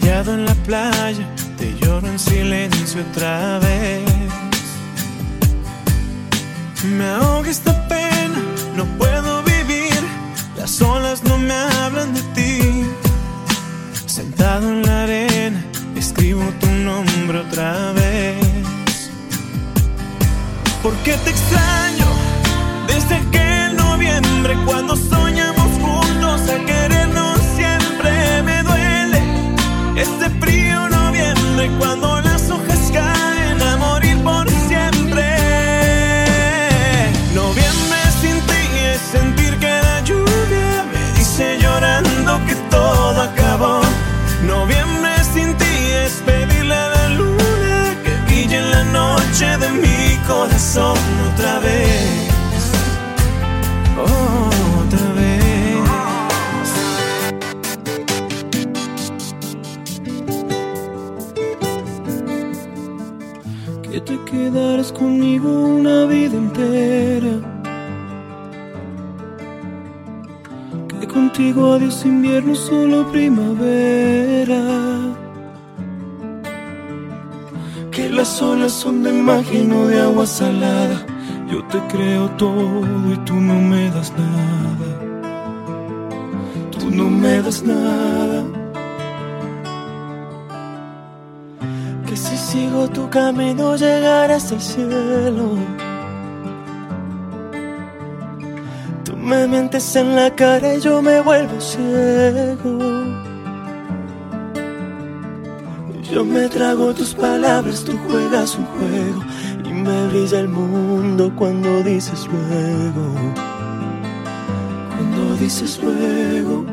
Callado en la playa, te lloro en silencio otra vez. Me ahoga esta pena, no puedo vivir, las olas no me hablan de ti. Sentado en la arena, escribo tu nombre otra vez. Porque te extraño desde aquel noviembre cuando cuando quedaras conmigo una vida entera. Que contigo adiós invierno, solo primavera. Que las olas son de magia y no de agua salada. Yo te creo todo y tú no me das nada. Tú no me das nada. Si sigo tu camino llegaré hasta el cielo. Tú me mientes en la cara y yo me vuelvo ciego. Yo me trago tus palabras, tú juegas un juego y me brilla el mundo cuando dices luego. Cuando dices luego.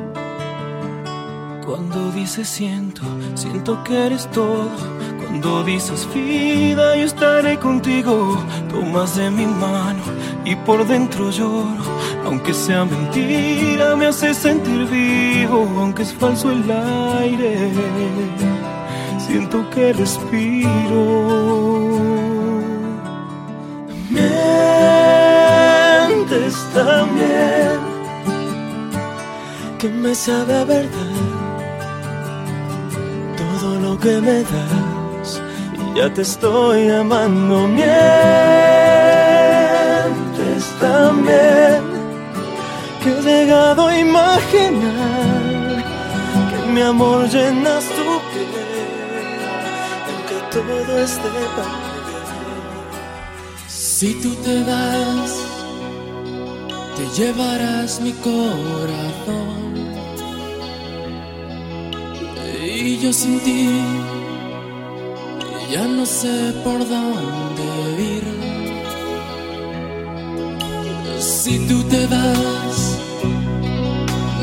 Cuando dices siento, siento que eres todo. Cuando dices vida, yo estaré contigo. Tomas de mi mano y por dentro lloro. Aunque sea mentira, me hace sentir vivo. Aunque es falso el aire, siento que respiro. Mientes también, que me sabe a verdad todo lo que me das. Ya te estoy amando. Mientes también, que he llegado a imaginar que mi amor llenas tu piel, aunque todo esté Si tú te vas, te llevarás mi corazón. Y yo sin ti ya no sé por dónde ir. Si tú te vas,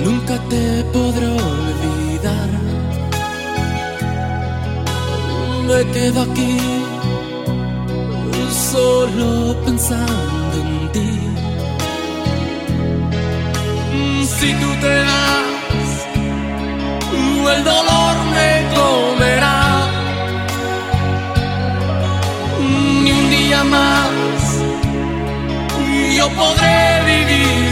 nunca te podré olvidar. Me quedo aquí solo pensando en ti. Si tú te vas, el dolor yo podré vivir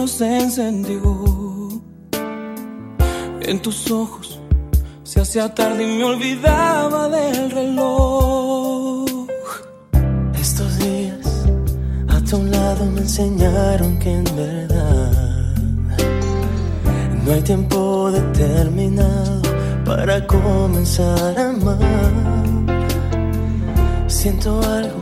dentro se encendió. En tus ojos se hacía tarde y me olvidaba del reloj. Estos días a tu lado me enseñaron que en verdad no hay tiempo determinado para comenzar a amar. Siento algo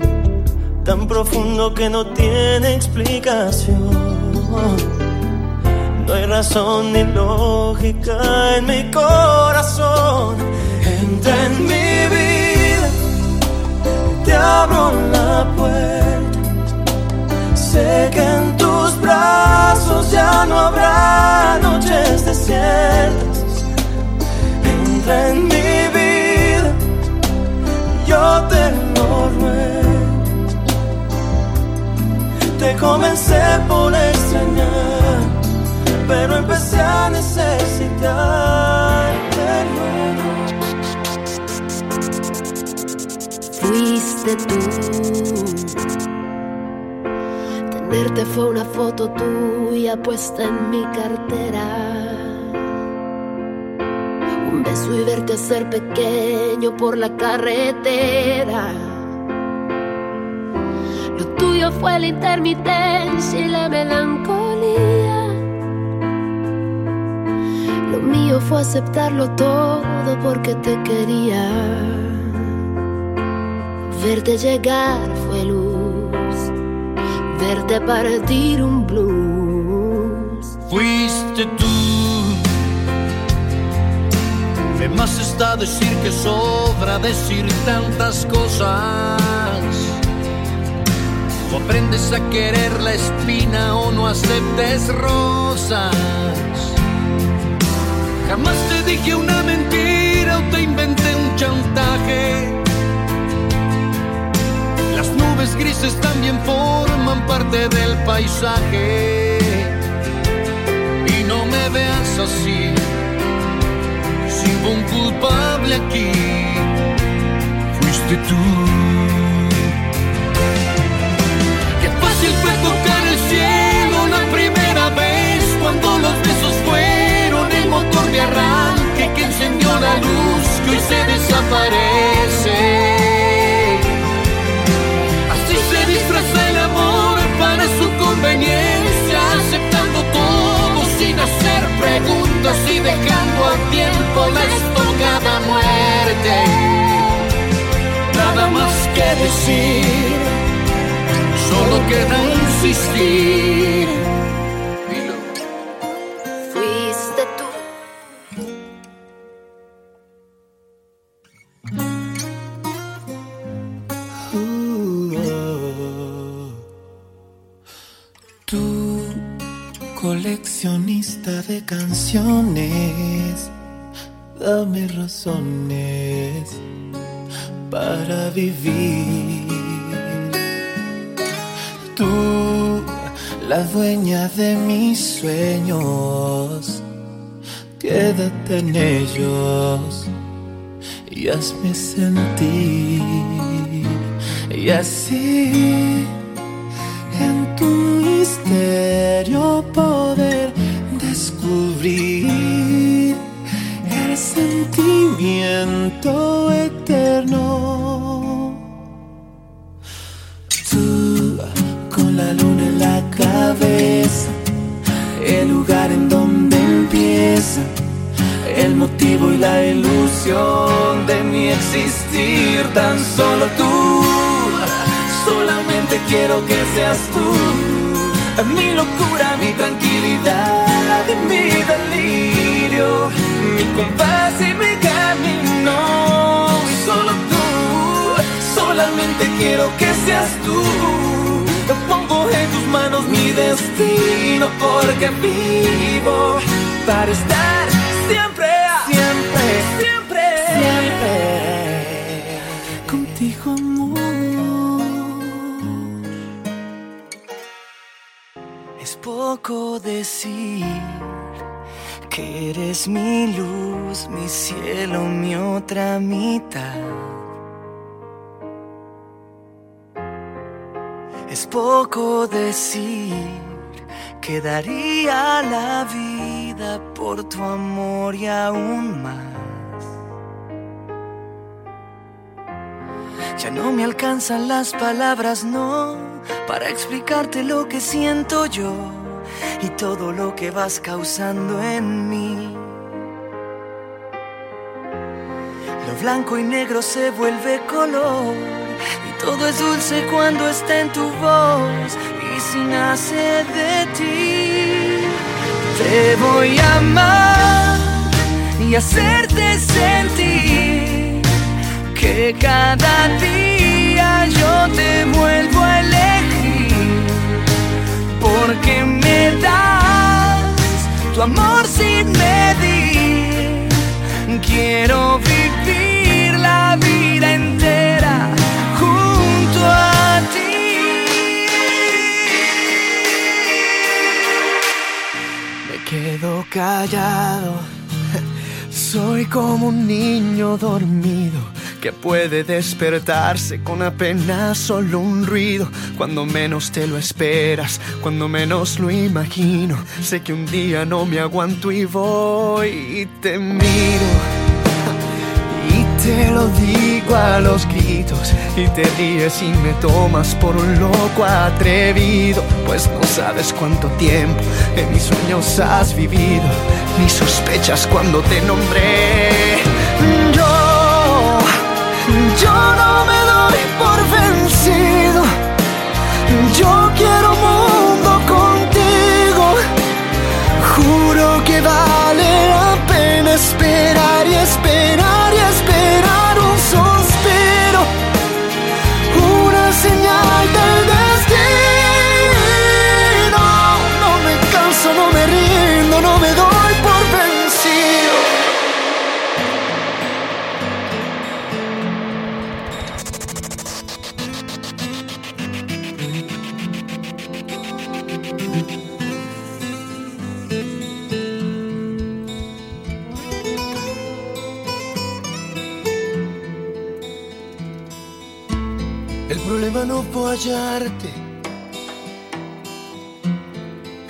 tan profundo que no tiene explicación. No hay razón ni lógica en mi corazón. Entra en mi vida, te abro la puerta. Sé que en tus brazos ya no habrá noches desiertas. Entra en mi Te comencé por extrañar, pero empecé a necesitarte luego. fuiste tú. Tenerte fue una foto tuya puesta en mi cartera. Un beso y verte ser pequeño por la carretera. Fue la intermitencia y la melancolía. Lo mío fue aceptarlo todo porque te quería. Verte llegar fue luz, verte partir un blues. Fuiste tú. De más está decir que sobra decir tantas cosas. O aprendes a querer la espina o no aceptes rosas. Jamás te dije una mentira o te inventé un chantaje. Las nubes grises también forman parte del paisaje. Y no me veas así, si un culpable aquí, fuiste tú. Fácil fue tocar el cielo la primera vez cuando los besos fueron el motor de arranque que encendió la luz que hoy se desaparece. Así se disfraza el amor para su conveniencia, aceptando todo sin hacer preguntas y dejando al tiempo la estocada muerte. Nada más que decir, queda insistir. Dilo. Fuiste tú. Tú, coleccionista de canciones, dame razones para vivir. La dueña de mis sueños, quédate en ellos y hazme sentir. Y así en tu misterio poder descubrir el sentimiento eterno. El lugar en donde empieza el motivo y la ilusión de mi existir, tan solo tú. Solamente quiero que seas tú, mi locura, mi tranquilidad mi delirio, mi compás y mi camino. Y solo tú, solamente quiero que seas tú. Manos mi destino porque vivo para estar siempre, siempre, siempre, siempre contigo, amor. Es poco decir que eres mi luz, mi cielo, mi otra mitad. Poco decir que daría la vida por tu amor y aún más. Ya no me alcanzan las palabras, no, para explicarte lo que siento yo y todo lo que vas causando en mí. Lo blanco y negro se vuelve color y todo es dulce cuando está en tu voz y si nace de ti. Te voy a amar y hacerte sentir que cada día yo te vuelvo a elegir porque me das tu amor sin medir. Quiero vivir callado. Soy como un niño dormido que puede despertarse con apenas solo un ruido. Cuando menos te lo esperas, cuando menos lo imagino. Sé que un día no me aguanto y voy y te miro. Te lo digo a los gritos y te ríes y me tomas por un loco atrevido, pues no sabes cuánto tiempo en mis sueños has vivido, ni sospechas cuando te nombré. Yo, yo no me doy por vencido, yo quiero mundo contigo, juro que vale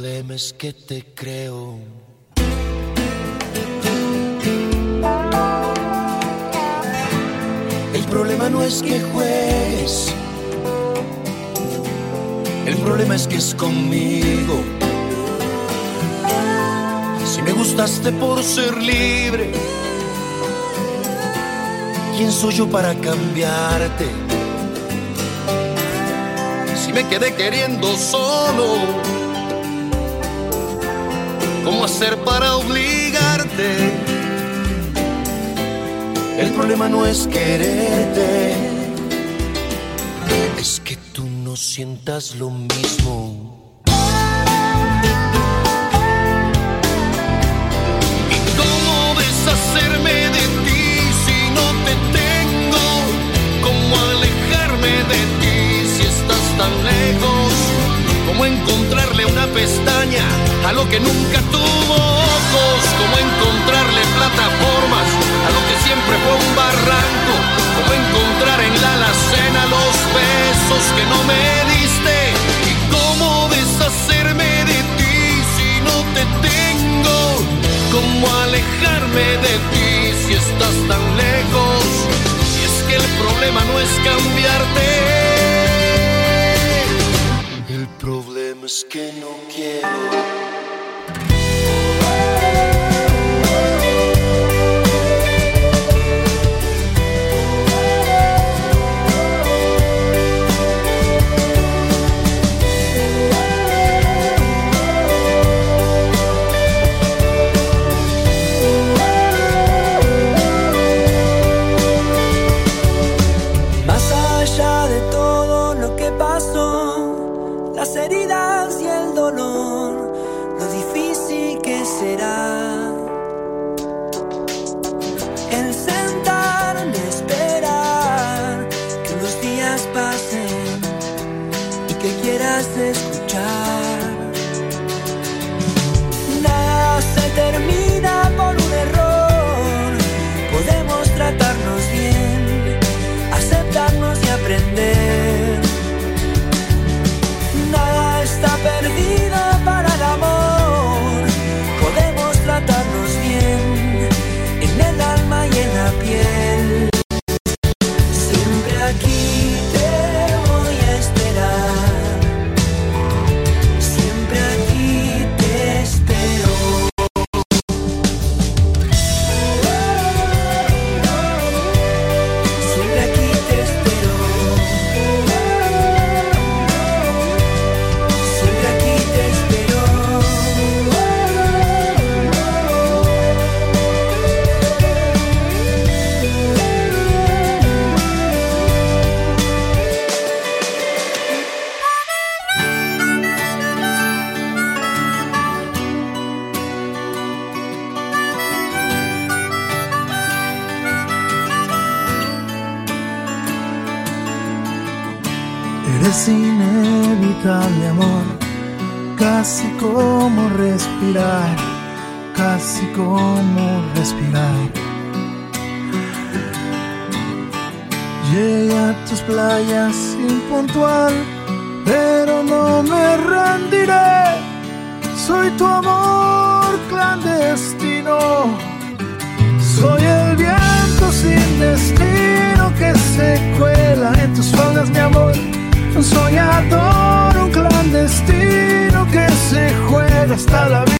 El problema es que te creo. El problema no es que juegues. El problema es que es conmigo. Si me gustaste por ser libre, ¿quién soy yo para cambiarte? Si me quedé queriendo solo, ¿cómo hacer para obligarte? El problema no es quererte, es que tú no sientas lo mismo. Que quieras escuchar. Nada se termina por un error, como respirar. Llegué a tus playas impuntual, pero no me rendiré. Soy tu amor clandestino. Soy el viento sin destino que se cuela en tus faldas, mi amor. Un soñador, un clandestino que se juega hasta la vida,